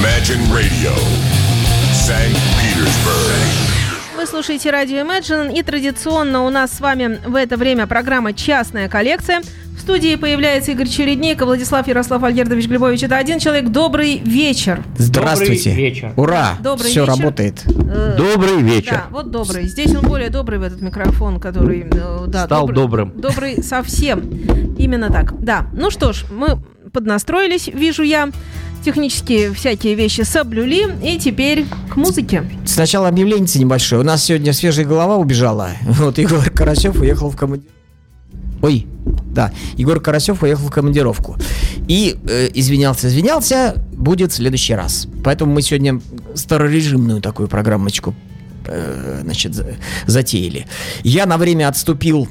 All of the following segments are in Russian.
Imagine Radio, St. Petersburg. Вы слушаете радио Imagine, и традиционно у нас с вами в это время программа «Частная коллекция». В студии появляется Игорь Чередник, Владислав Ярослав Альгердович Глебович. Это один человек. Добрый вечер. Здравствуйте. Добрый вечер. Ура. Добрый Все вечер. работает. Э, Добрый вечер. Да, вот добрый. Здесь он более добрый в этот микрофон, который... э, Да, Стал добрый- добрым. Добрый совсем. Именно так. Да. Ну что ж, мы поднастроились, вижу я. Технические всякие вещи соблюли. И теперь к музыке. Сначала объявление небольшое. У нас сегодня свежая голова убежала. Вот Егор Карасев уехал в командировку. Ой, да, Егор Карасев уехал в командировку. И э, извинялся, извинялся, будет в следующий раз. Поэтому мы сегодня старорежимную такую программочку э, значит, за- затеяли. Я на время отступил,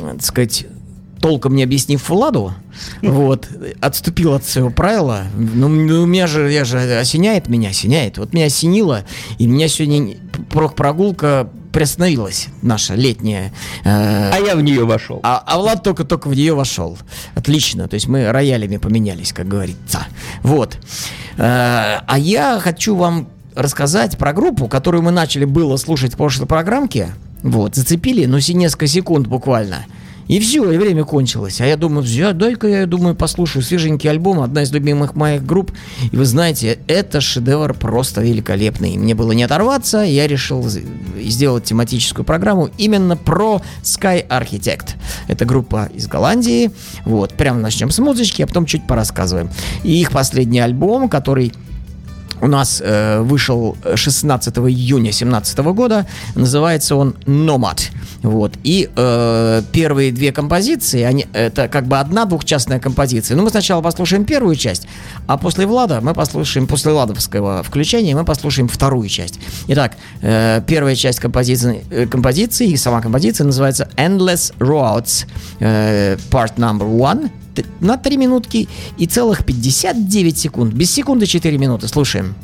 э, так сказать, толком не объяснив Владу, вот, отступил от своего правила. Ну, ну, у меня же, я же осеняет меня, осеняет. Вот меня осенило, и меня сегодня про- прогулка приостановилась, наша летняя. э, А я в нее вошел. а, а Влад только-только в нее вошел. Отлично. То есть мы роялями поменялись, как говорится. Вот. Э, А я хочу вам рассказать про группу, которую мы начали было слушать в прошлой программке. Вот, зацепили, ну, си- несколько секунд буквально. И все, и время кончилось. А я думаю, взя- дай-ка я думаю, послушаю свеженький альбом, одна из любимых моих групп. И вы знаете, это шедевр просто великолепный. Мне было не оторваться, я решил сделать тематическую программу именно про Sky Architect. Это группа из Голландии. Вот, прямо начнем с музычки, а потом чуть порассказываем. И их последний альбом, который у нас э, вышел 16 июня 2017 года. Называется он «Nomad». Вот. И э, первые две композиции, они, это как бы одна двухчастная композиция. Но мы сначала послушаем первую часть, а после Влада мы послушаем, после Владовского включения мы послушаем вторую часть. Итак, э, первая часть композиции, э, композиции и сама композиция называется «Endless Roads», э, part number one на 3 минутки и целых 59 секунд. Без секунды 4 минуты. Слушаем.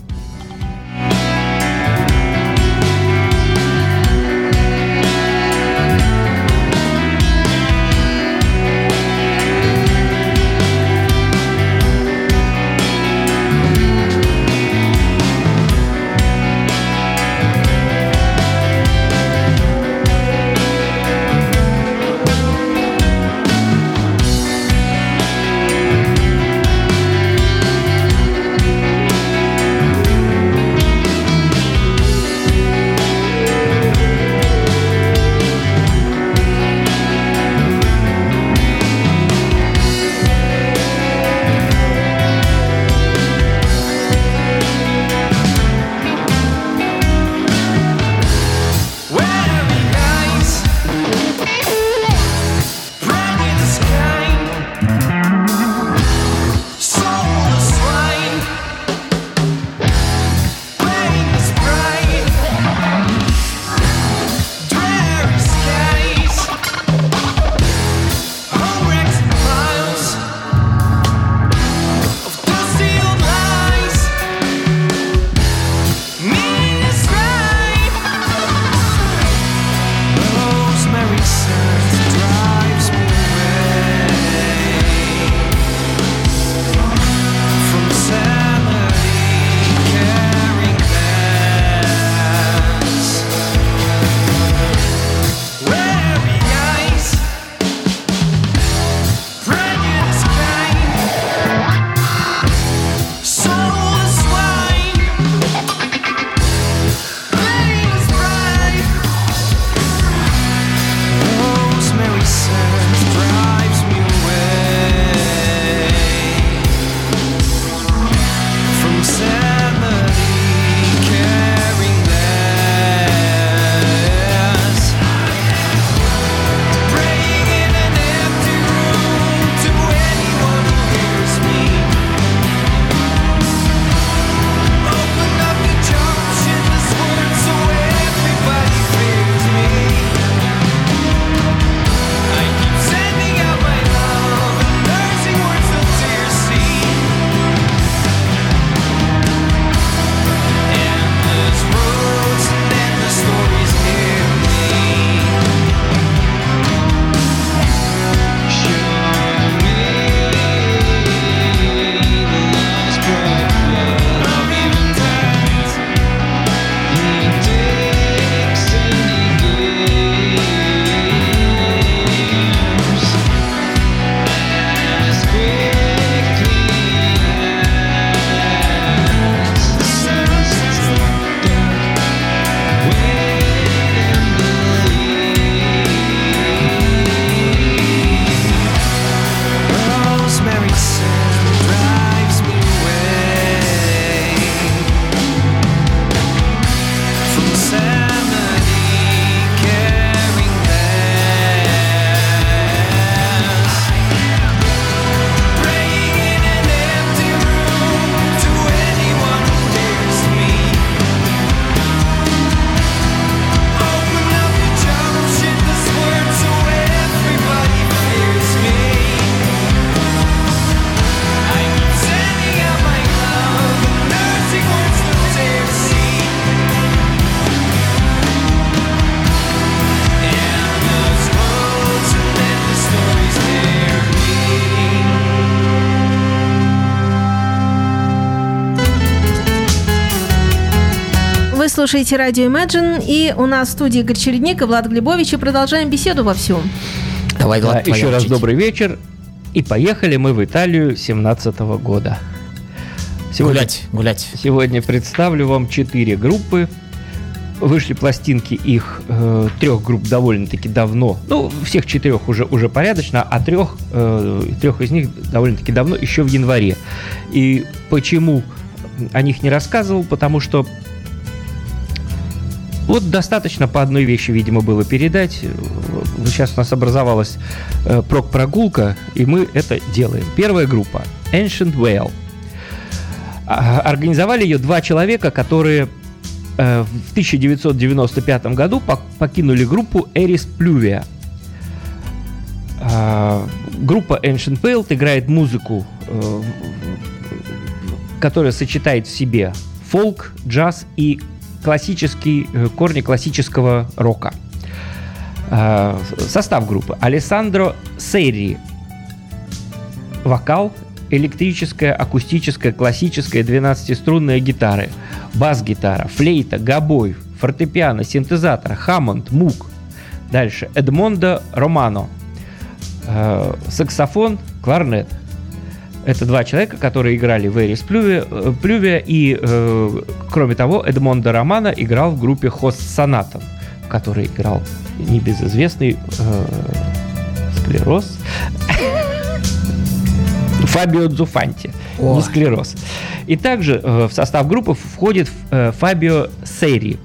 Слушаете радио Imagine, и у нас в студии Игорь Чередник и Влад Глебович, и продолжаем беседу вовсю. Давай, Да, Влад, твоя еще раз добрый вечер. И поехали мы в Италию 17 года. Сегодня, Гулять, гулять. сегодня представлю вам четыре группы. Вышли пластинки их э, трех групп довольно-таки давно. Ну, всех четырех уже, уже порядочно, а трех, э, трех из них довольно-таки давно, еще в январе. И почему о них не рассказывал? Потому что вот достаточно по одной вещи, видимо, было передать. Сейчас у нас образовалась э, прок-прогулка, и мы это делаем. Первая группа Ancient Whale. А, Организовали ее два человека, которые э, в 1995 году пок- покинули группу Eris Pluvia. А, Группа Ancient Whale играет музыку, э, которая сочетает в себе фолк, джаз и классический, э, корни классического рока. А, Состав группы. Алессандро Сейри. Вокал, электрическая, акустическая, классическая 12-струнная гитары, бас-гитара, флейта, гобой, фортепиано, синтезатор, Хаммонд, мук. Дальше. Эдмондо Романо. Э, Саксофон, кларнет. Это два человека, которые играли в Эрис Плюве, э, Плюве и, э, кроме того, Эдмондо Романо играл в группе Хост Сонатом, в которой играл небезызвестный э, склероз Фабио Дзуфанти, Ой. не склероз. И также э, в состав группы входит э, Фабио Сейри.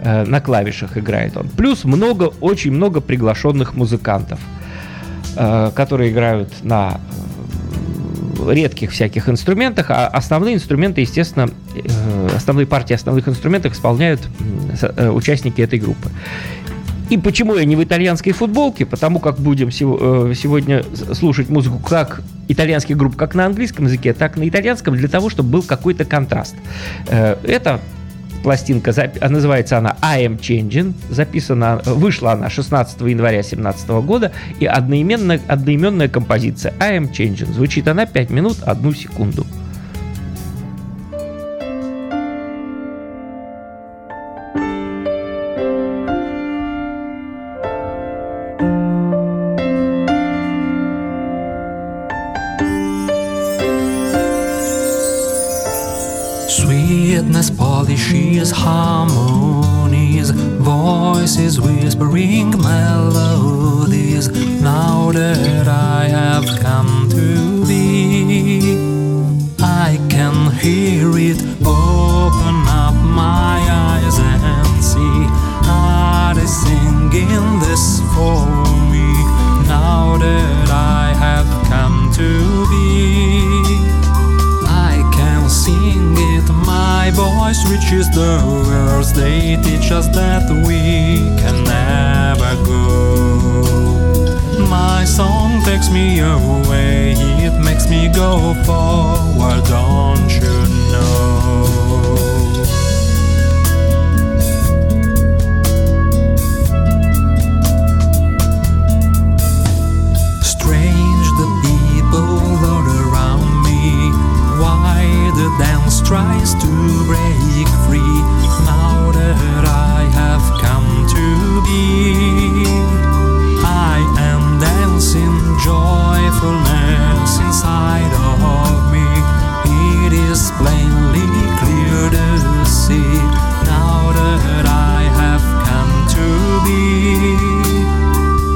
Э, на клавишах играет он. Плюс много, очень много приглашенных музыкантов, э, которые играют на э, редких всяких инструментах, а основные инструменты, естественно, э, основные партии основных инструментов исполняют э, участники этой группы. И почему я не в итальянской футболке? Потому как будем э, сегодня слушать музыку как итальянских групп, как на английском языке, так и на итальянском, для того, чтобы был какой-то контраст. Это пластинка, а называется она I Am Changing, записана, вышла она 16 января 2017 года, и одноименная, одноименная композиция I Am Changing. Звучит она 5 минут 1 секунду. Sweetness, polishes, harmonies, voices whispering melodies. Now that I have come to be, voice reaches the words. They teach us that we can never go. My song takes me away, it makes me go forward, don't you tries to break free? Now that I have come to be, I am dancing joyfulness inside of me. It is plainly clear to see. Now that I have come to be.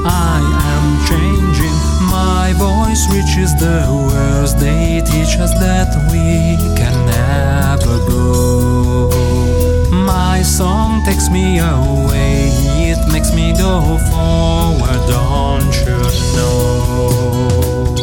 I am changing, my voice reaches the words they teach us that we can never go. My song takes me away, it makes me go forward, don't you know?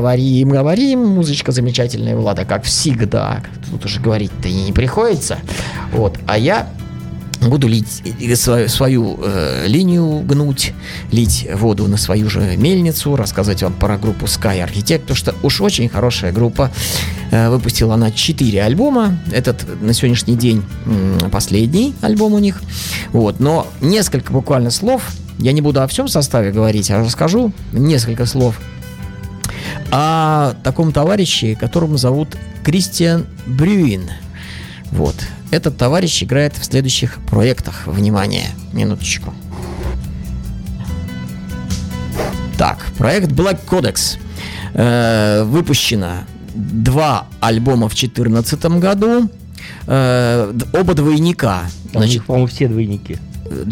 Говорим, говорим. Музычка замечательная, Влада, как всегда. Тут уже говорить-то и не приходится. Вот. А я буду лить э, свою, свою э, линию гнуть, лить воду на свою же мельницу, рассказывать вам про группу Sky Architect, потому что уж очень хорошая группа. Э, выпустила она 4 альбома. Этот на сегодняшний день м, последний альбом у них. Вот. Но несколько буквально слов. Я не буду о всем составе говорить, а расскажу несколько слов о таком товарище, которому зовут Кристиан Брюин. Вот. Этот товарищ играет в следующих проектах. Внимание, минуточку. Так, проект Black Codex. Э, выпущено два альбома в 2014 году. Э, оба двойника. Там Значит, по-моему, все двойники.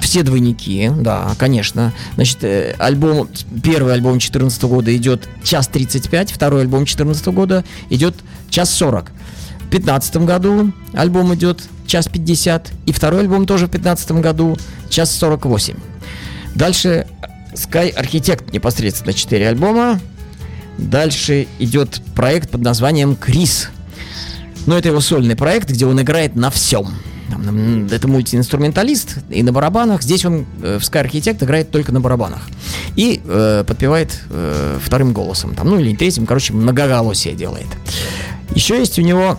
Все двойники, да, конечно. Значит, э, альбом, первый альбом 2014 года идет час 35, второй альбом 2014 года идет час 40. В 2015 году альбом идет час 50, и второй альбом тоже в 2015 году час 48. Дальше Sky Architect непосредственно 4 альбома. Дальше идет проект под названием Крис. Но это его сольный проект, где он играет на всем. Это мультиинструменталист и на барабанах. Здесь он э, в Sky Architect играет только на барабанах. И э, подпевает э, вторым голосом. Там, ну или третьим, короче, многоголосие делает. Еще есть у него...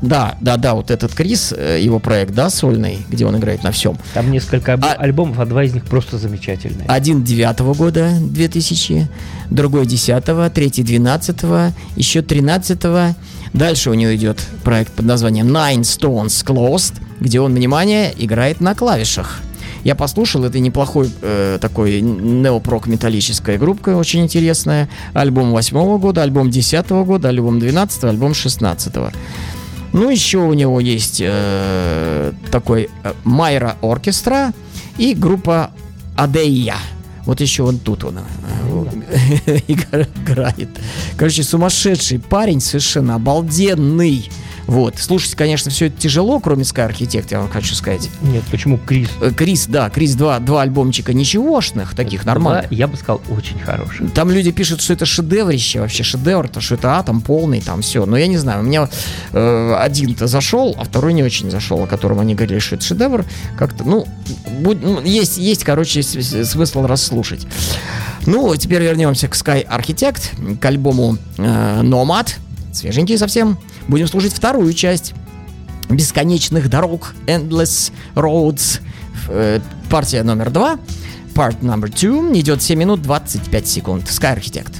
Да, да, да, вот этот Крис, э, его проект, да, сольный, где он играет на всем. Там несколько альб- А- альбомов, а два из них просто замечательные. Один 9 года 2000, другой 10, третий 12, еще 13. Дальше у него идет проект под названием Nine Stones Closed, где он, внимание, играет на клавишах. Я послушал, это неплохой э, такой неопрок металлическая группа, очень интересная. Альбом 8 года, альбом 10 года, альбом 12, альбом 16. Ну, еще у него есть э, такой э, Майра Оркестра и группа Адея. Вот еще он тут он э, играет. Короче, сумасшедший парень, совершенно обалденный. Вот. Слушать, конечно, все это тяжело, кроме Sky Architect, я вам хочу сказать. Нет, почему Крис? Э, Крис, да, Крис два, два альбомчика ничегошных, таких нормальных. Два, я бы сказал, очень хороший. Там люди пишут, что это шедеврище, вообще шедевр, то что это атом полный, там все. Но я не знаю, у меня э, один-то зашел, а второй не очень зашел, о котором они говорили, что это шедевр. Как-то, ну, будь- ну, есть, есть, короче, смысл расслушать. Ну, теперь вернемся к Sky Architect, к альбому э, Nomad, свеженький совсем. Будем слушать вторую часть бесконечных дорог Endless Roads. Э, партия номер два. Part number two идет 7 минут 25 секунд. Sky Architect.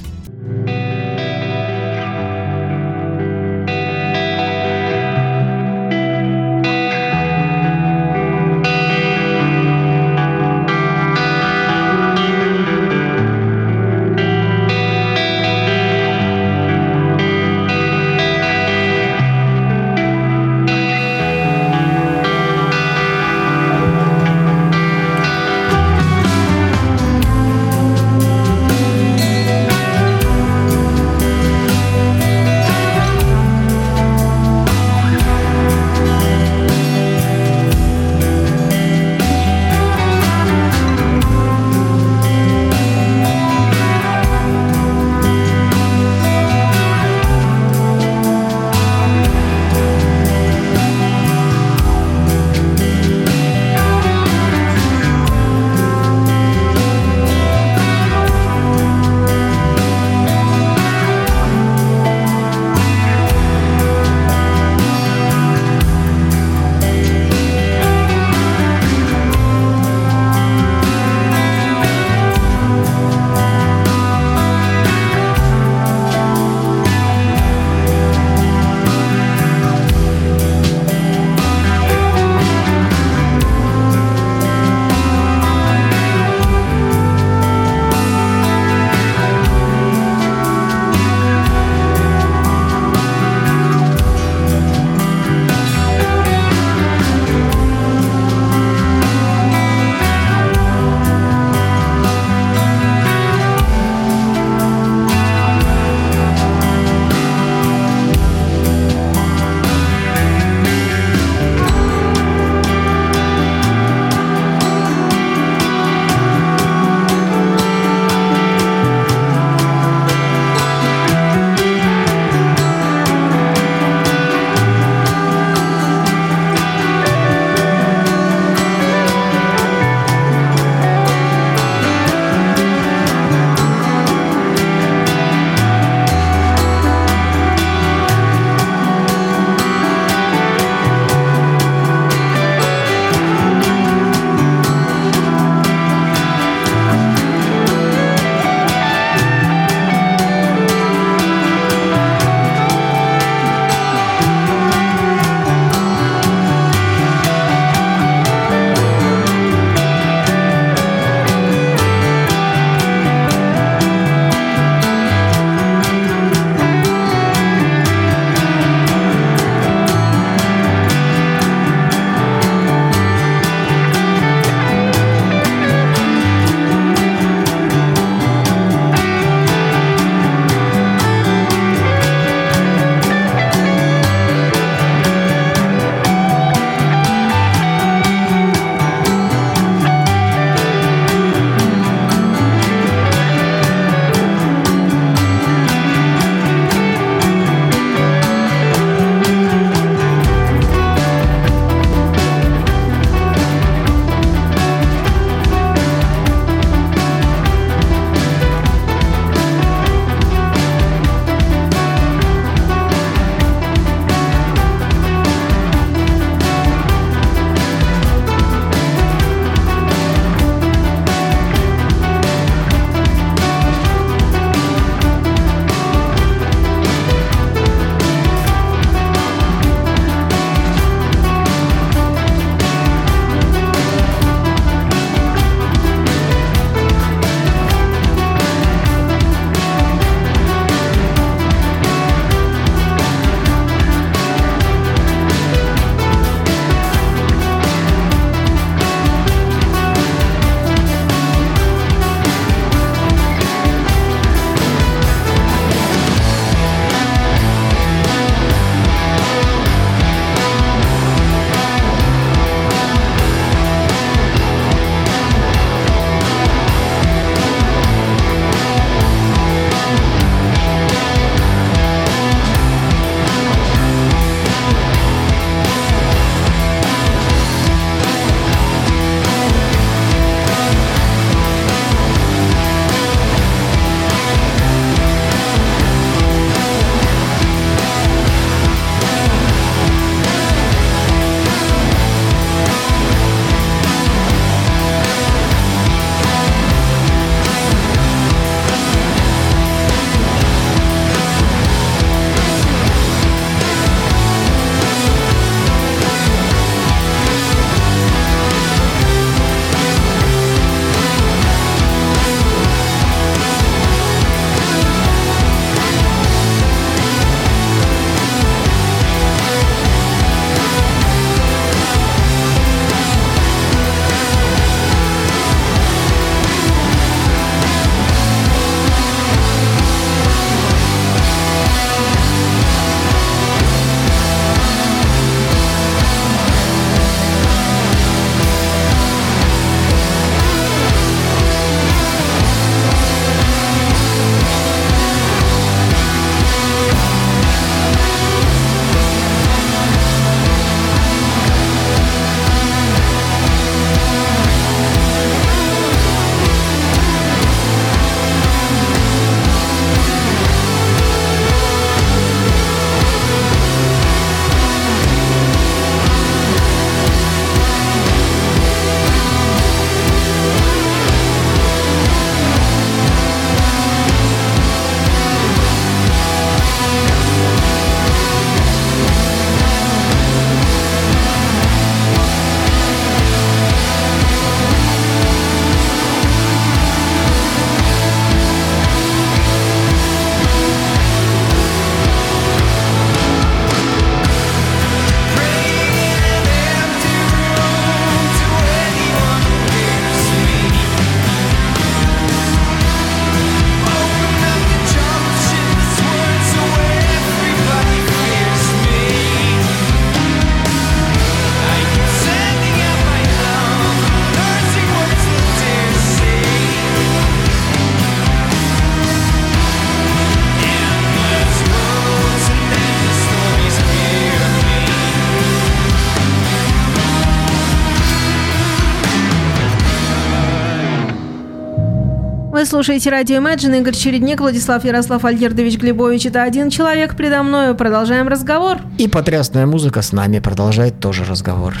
Слушаете радио Imagine, Игорь Чередник, Владислав Ярослав Альгердович Глебович. Это один человек предо мною. Продолжаем разговор. И потрясная музыка с нами продолжает тоже разговор.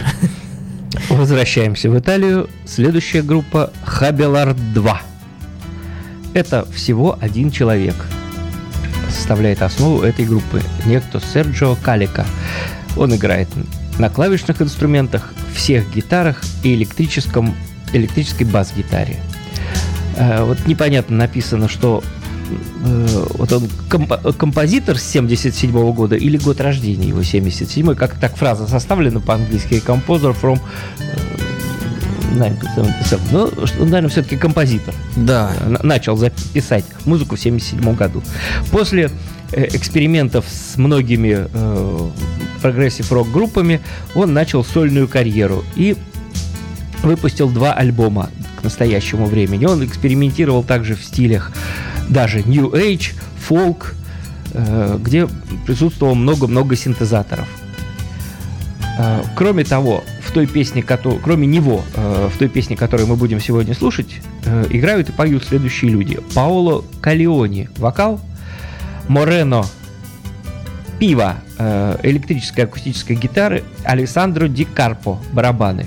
Возвращаемся в Италию. Следующая группа Хабелар 2. Это всего один человек. Составляет основу этой группы. Некто Серджио Калика. Он играет на клавишных инструментах, всех гитарах и электрическом, электрической бас-гитаре. Э, вот непонятно написано, что э, вот он компо- композитор с 77 года или год рождения его 77 как так фраза составлена по-английски composer from э, 1977. Ну, что, наверное, все-таки композитор. Да. Начал записать музыку в 77 году. После экспериментов с многими э, прогрессив-рок группами он начал сольную карьеру и выпустил два альбома к настоящему времени. Он экспериментировал также в стилях даже New Age, фолк, э, где присутствовало много-много синтезаторов. Э, Кроме того, в той песне, кроме него, э, в той песне, которую мы будем сегодня слушать, играют и поют следующие люди. Паоло Калиони, вокал, Морено, Пива, э, электрическая акустическая гитара, Александро Ди Карпо, барабаны.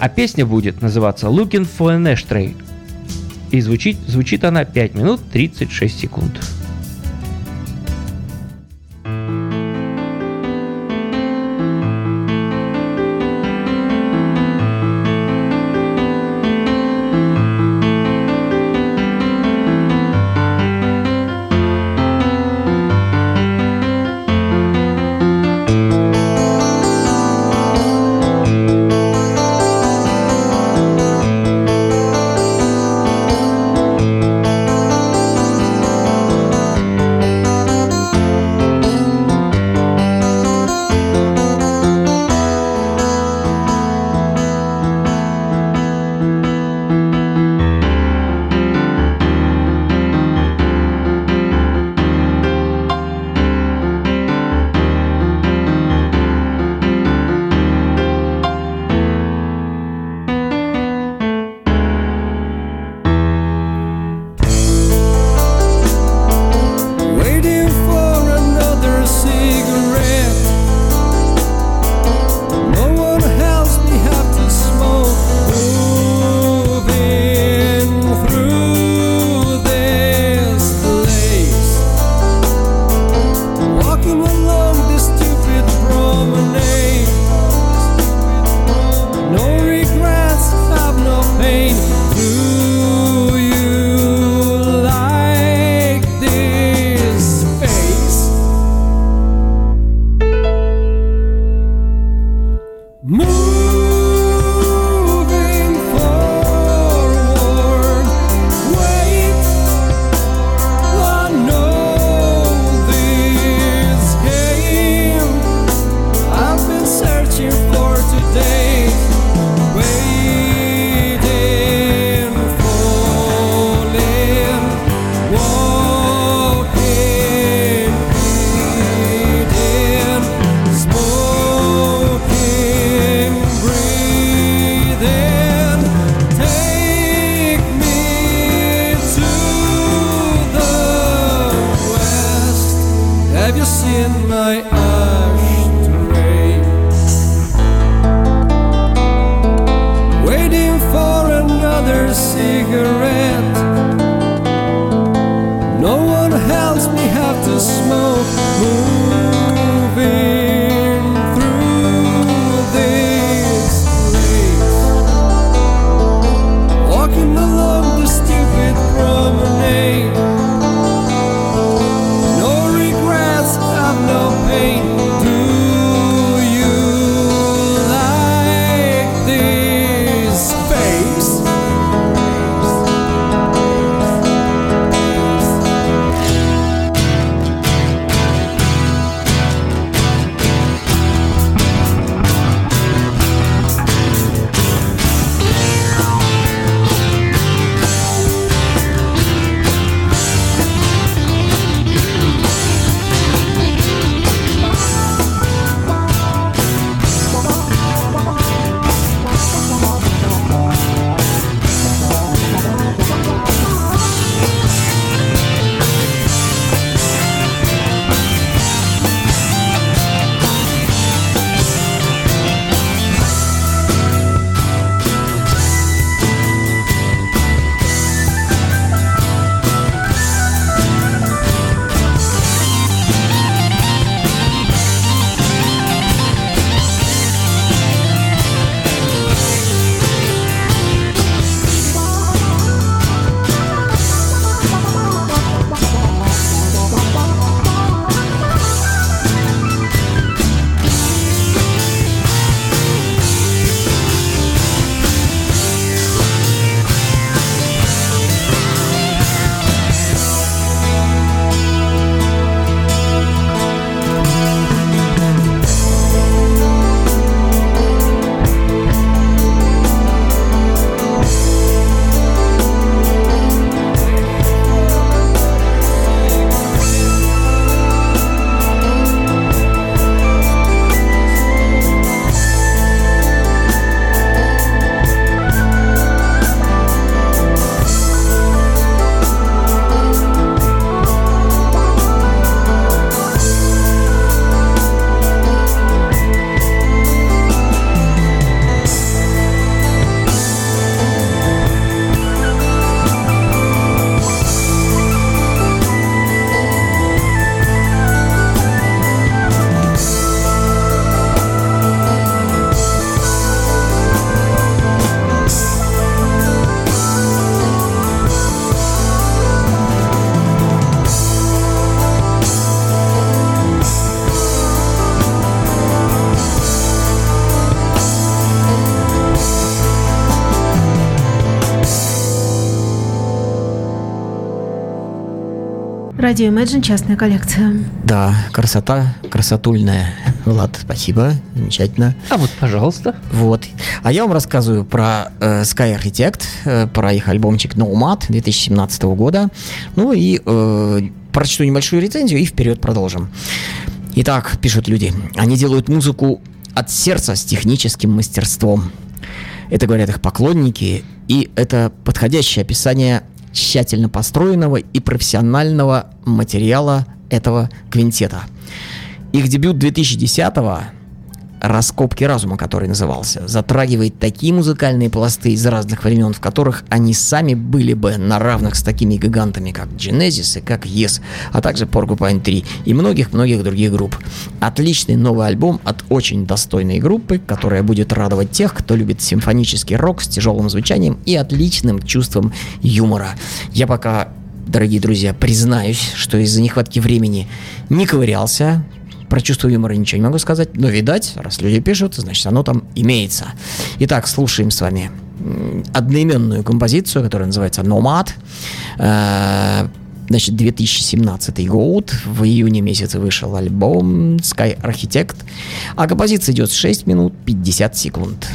А песня будет называться Looking for an Ashtray. И звучит, звучит она 5 минут 36 секунд. Радио Imagine, частная коллекция. Да, красота, красотульная. Влад, спасибо, замечательно. А вот, пожалуйста. Вот. А я вам рассказываю про э, Sky Architect, э, про их альбомчик Nomad 2017 года. Ну и э, прочту небольшую рецензию и вперед продолжим. Итак, пишут люди, они делают музыку от сердца с техническим мастерством. Это говорят их поклонники, и это подходящее описание тщательно построенного и профессионального материала этого квинтета. Их дебют 2010-го «Раскопки разума», который назывался, затрагивает такие музыкальные пласты из разных времен, в которых они сами были бы на равных с такими гигантами, как Genesis и как Yes, а также Porcupine 3 и многих-многих других групп. Отличный новый альбом от очень достойной группы, которая будет радовать тех, кто любит симфонический рок с тяжелым звучанием и отличным чувством юмора. Я пока дорогие друзья, признаюсь, что из-за нехватки времени не ковырялся, про чувство юмора ничего не могу сказать, но, видать, раз люди пишут, значит, оно там имеется. Итак, слушаем с вами одноименную композицию, которая называется «Nomad». Э, Значит, 2017 год, в июне месяце вышел альбом Sky Architect, а композиция идет 6 минут 50 секунд.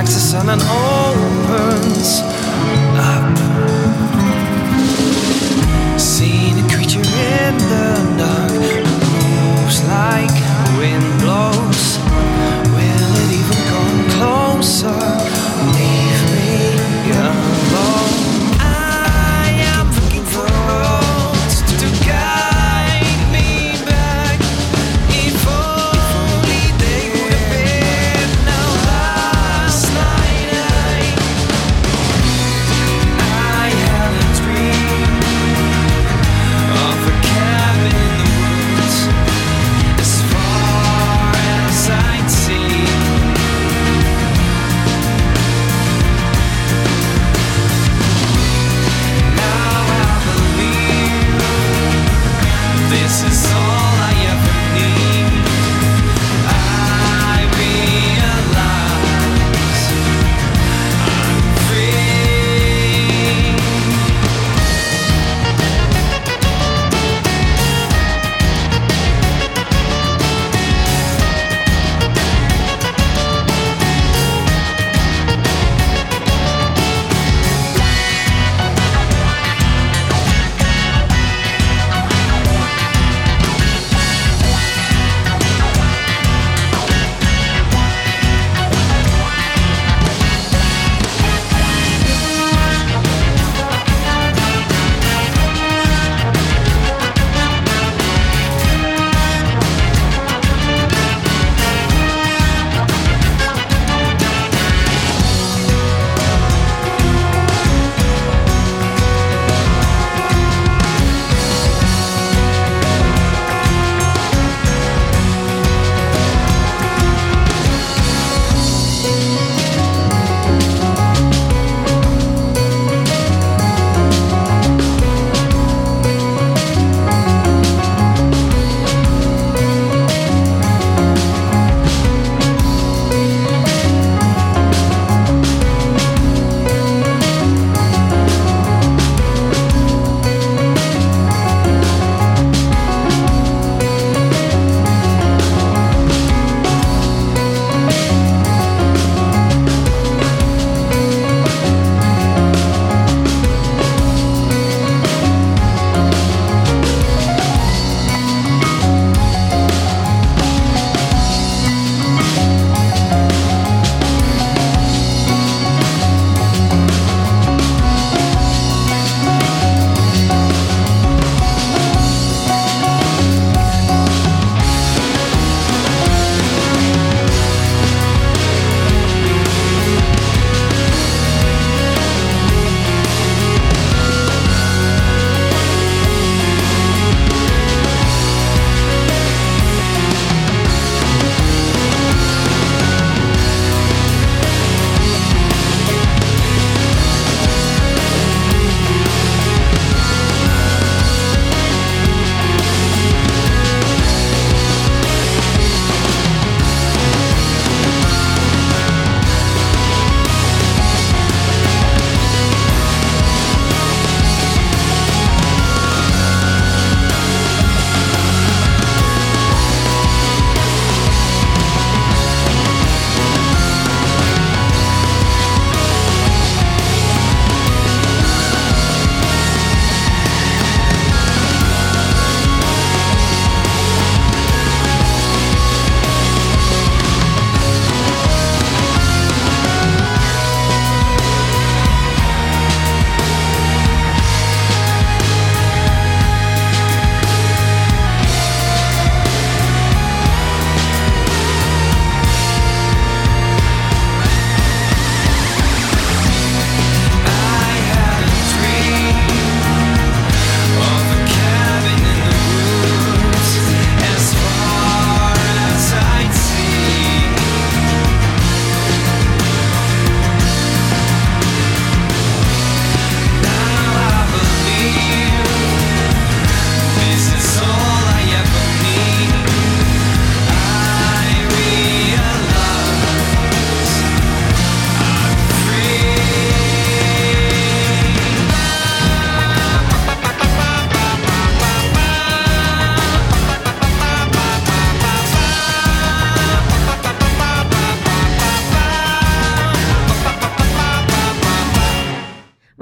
And an opens.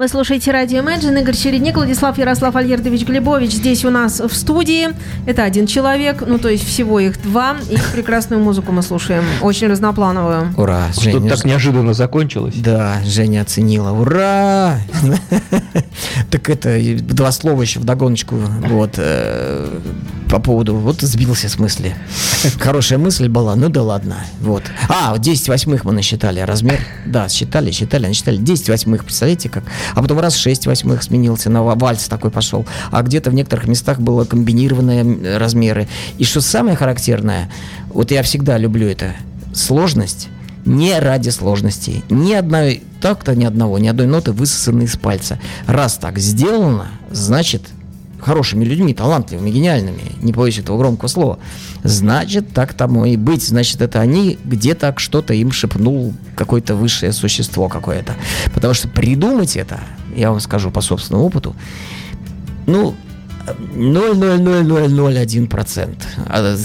Слушаете радио Imagine. Игорь Чередник, Владислав Ярослав Альердович Глебович здесь у нас в студии. Это один человек, ну то есть всего их два. И прекрасную музыку мы слушаем, очень разноплановую. Ура, Женя. так неожиданно закончилось. Да, Женя оценила. Ура! Так это, два слова еще вдогоночку. Вот. э, По поводу... Вот сбился с мысли. Хорошая мысль была, ну да ладно. Вот. А, вот 10 восьмых мы насчитали. Размер, да, считали, считали, насчитали. 10 восьмых, представляете как? А потом раз 6 восьмых сменился, на ва- вальс такой пошел. А где-то в некоторых местах было комбинированные размеры. И что самое характерное, вот я всегда люблю это, сложность не ради сложности. Ни одной так-то ни одного, ни одной ноты высосаны из пальца. Раз так сделано, значит хорошими людьми, талантливыми, гениальными, не боюсь этого громкого слова, значит, так тому и быть. Значит, это они где-то что-то им шепнул какое-то высшее существо какое-то. Потому что придумать это, я вам скажу по собственному опыту, ну, 0,00001%. А,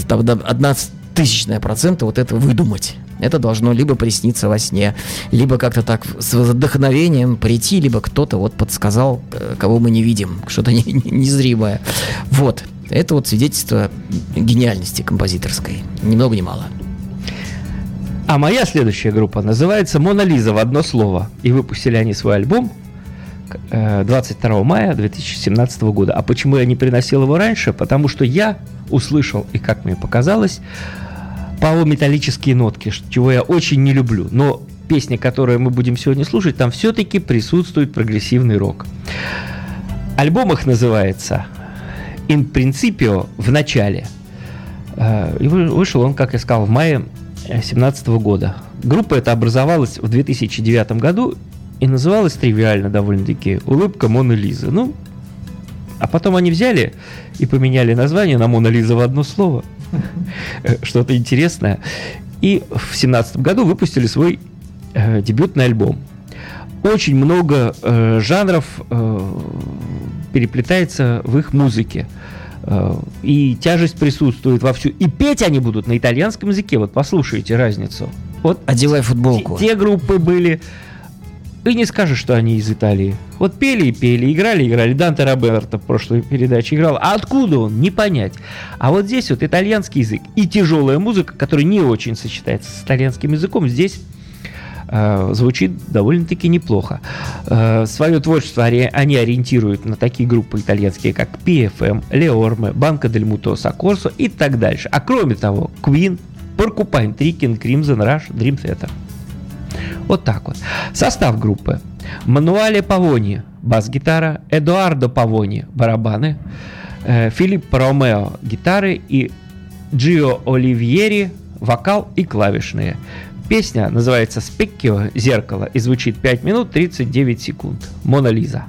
Одна тысячная процента вот это выдумать. Это должно либо присниться во сне, либо как-то так с вдохновением прийти, либо кто-то вот подсказал, э, кого мы не видим, что-то не- не- незримое. Вот. Это вот свидетельство гениальности композиторской. Ни много ни мало. А моя следующая группа называется «Мона Лиза» в одно слово. И выпустили они свой альбом э, 22 мая 2017 года. А почему я не приносил его раньше? Потому что я услышал, и как мне показалось, полуметаллические нотки, чего я очень не люблю. Но песня, которую мы будем сегодня слушать, там все-таки присутствует прогрессивный рок. Альбом их называется «In Principio» в начале. Э, И вы- вышел он, как я сказал, в мае 2017 года. Группа эта образовалась в 2009 году и называлась тривиально довольно-таки «Улыбка Моны Лизы». Ну, а потом они взяли и поменяли название на «Мона Лиза» в одно слово. Э, Что-то интересное. И в 2017 году выпустили свой э, дебютный альбом. Очень много э, жанров э, переплетается в их музыке. Э, И тяжесть присутствует во всю. И петь они будут на итальянском языке. Вот послушайте разницу. Вот Одевай футболку. те, те группы были. И не скажешь, что они из Италии. Вот пели и пели, играли и играли. Данте Роберто в прошлой передаче играл. А откуда он? Не понять. А вот здесь вот итальянский язык и тяжелая музыка, которая не очень сочетается с итальянским языком, здесь э, звучит довольно-таки неплохо. Э, свое творчество они ориентируют на такие группы итальянские, как PFM, Leorme, Банка Дель Муто, Сокорсо и так дальше. А кроме того, Queen, Porcupine Tree, King Crimson Rush, Dream Theater. Вот так вот. Состав группы. Мануале Павони, бас-гитара, Эдуардо Павони, барабаны, э, Филиппо Ромео, гитары и Джио Оливьери, вокал и клавишные. Песня называется «Спеккио. Зеркало» и звучит 5 минут 39 секунд. Мона Лиза.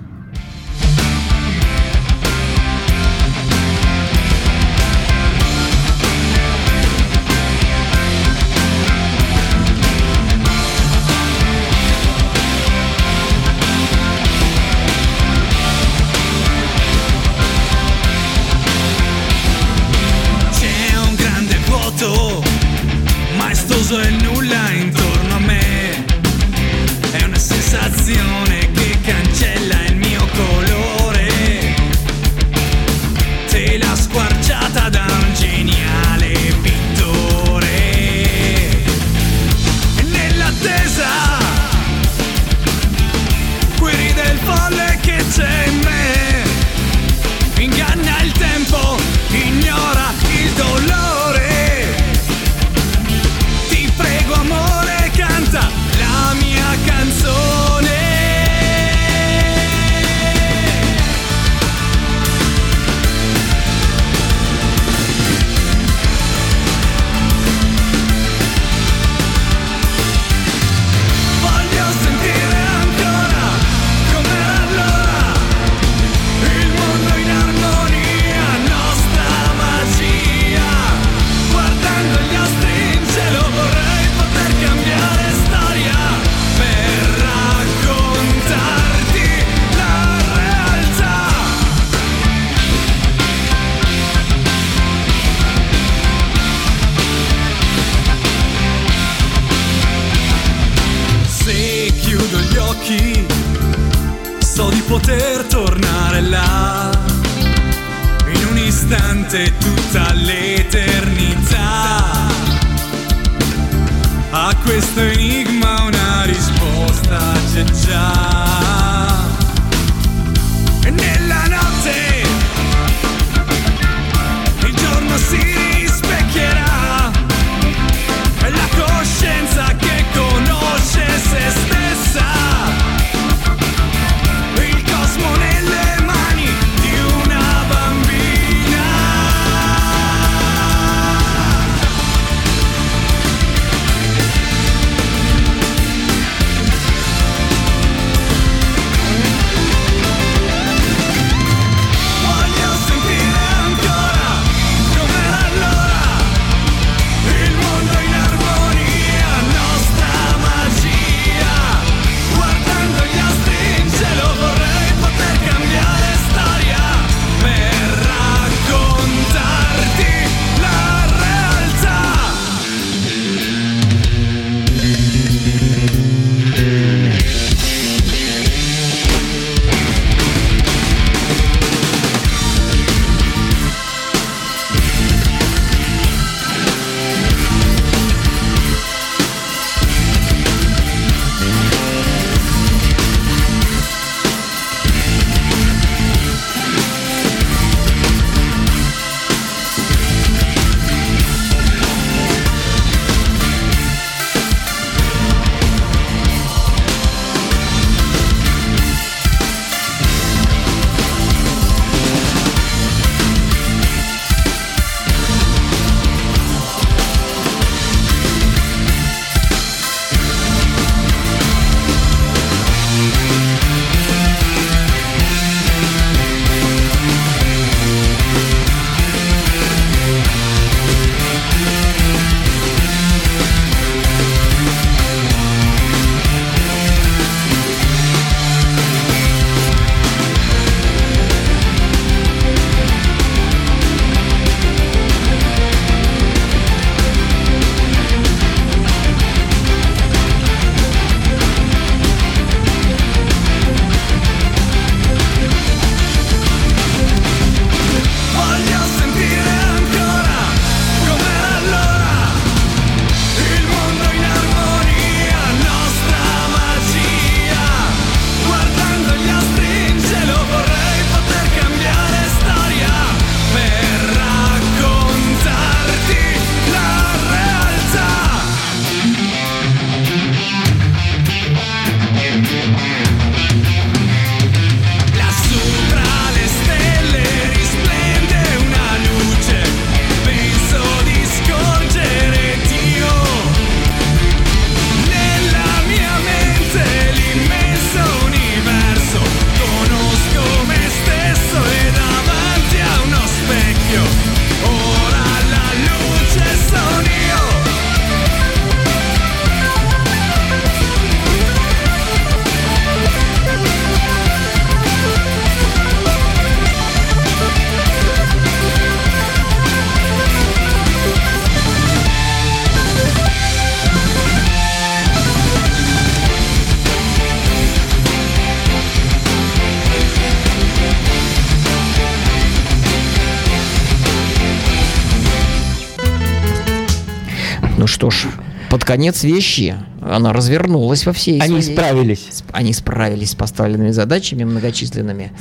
Конец вещи она развернулась во всей Они своей- справились. Сп- Они справились с поставленными задачами многочисленными.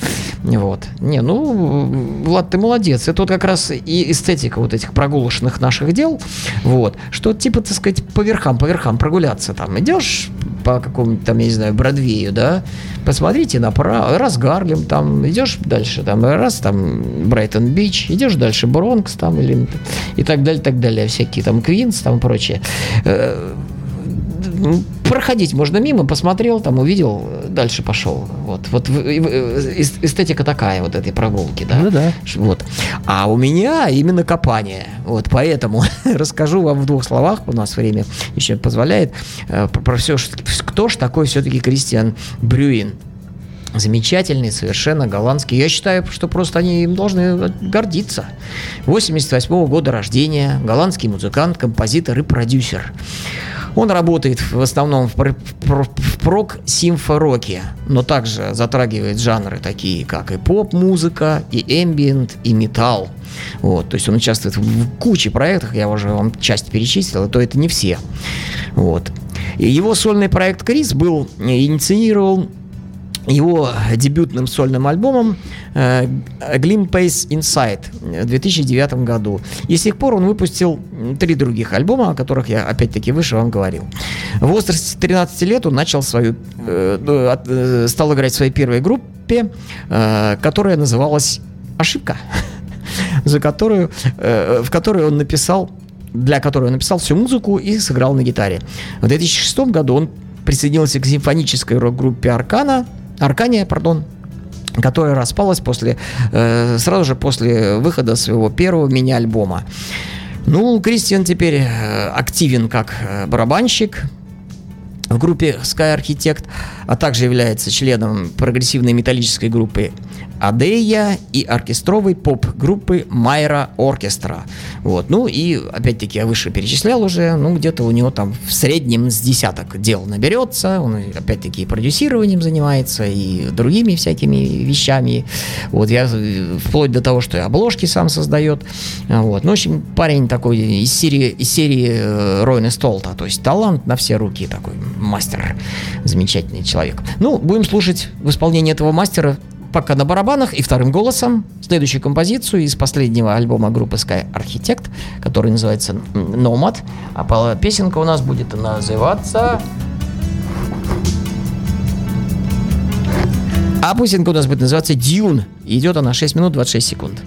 Вот. Не, ну, Влад, ты молодец. Это вот как раз и эстетика вот этих прогулочных наших дел. Вот. Что типа, так сказать, по верхам, по верхам прогуляться. Там идешь по какому-нибудь там, я не знаю, Бродвею, да, посмотрите направо, раз Гарлем, там идешь дальше, там раз там Брайтон-Бич, идешь дальше Бронкс там или и так далее, так далее, всякие там Квинс там и прочее. Э, проходить можно мимо, посмотрел, там увидел, дальше пошел. Вот, вот эс- эстетика такая вот этой прогулки, да. Ну да. Вот. А у меня именно копание. Вот, поэтому расскажу вам в двух словах, у нас время еще позволяет, э, про, про все, кто ж такой все-таки Кристиан Брюин. Замечательный, совершенно голландский. Я считаю, что просто они им должны гордиться. 88 года рождения, голландский музыкант, композитор и продюсер. Он работает в основном в, пр- в пр- в прок-симфороке, но также затрагивает жанры такие, как и поп-музыка, и эмбиент, и металл. Вот, то есть он участвует в куче проектов, я уже вам часть перечислил, а то это не все. Вот. И его сольный проект Крис был э, инициирован его дебютным сольным альбомом э, Glimpse Inside в 2009 году. И с тех пор он выпустил три других альбома, о которых я опять-таки выше вам говорил. В возрасте 13 лет он начал свою, э, ну, от- э, стал играть в своей первой группе, э, которая называлась «Ошибка», за которую, э, в которой он написал для которой он написал всю музыку и сыграл на гитаре. В 2006 году он присоединился к симфонической рок-группе Аркана, Аркания, пардон, которая распалась после, э, сразу же после выхода своего первого мини-альбома. Ну, Кристиан теперь э, активен как э, барабанщик в группе Sky Architect, а также является членом прогрессивной металлической группы Адея и оркестровой поп-группы Майра Оркестра. Вот. Ну и, опять-таки, я выше перечислял уже, ну, где-то у него там в среднем с десяток дел наберется. Он, опять-таки, и продюсированием занимается, и другими всякими вещами. Вот я э, вплоть до того, что и обложки сам создает. Вот. Ну, в общем, парень такой из серии, из серии э, Ройна Столта. То есть талант на все руки такой, мастер. Замечательный человек. Ну, будем слушать в исполнении этого мастера пока на барабанах и вторым голосом следующую композицию из последнего альбома группы Sky Architect, который называется Nomad. А песенка у нас будет называться... А песенка у нас будет называться Dune. Идет она 6 минут 26 секунд.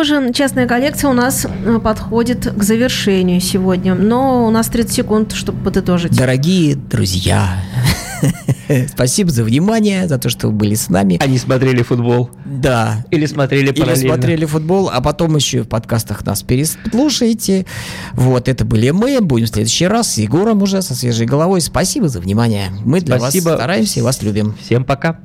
Похоже, частная коллекция у нас э, подходит к завершению сегодня. Но у нас 30 секунд, чтобы подытожить. Дорогие друзья, спасибо за внимание, за то, что вы были с нами. Они смотрели футбол. Да. Или смотрели Или параллельно. смотрели футбол, а потом еще в подкастах нас переслушаете. Вот, это были мы. Будем в следующий раз с Егором уже со свежей головой. Спасибо за внимание. Мы для Спасибо. вас стараемся и вас любим. Всем пока.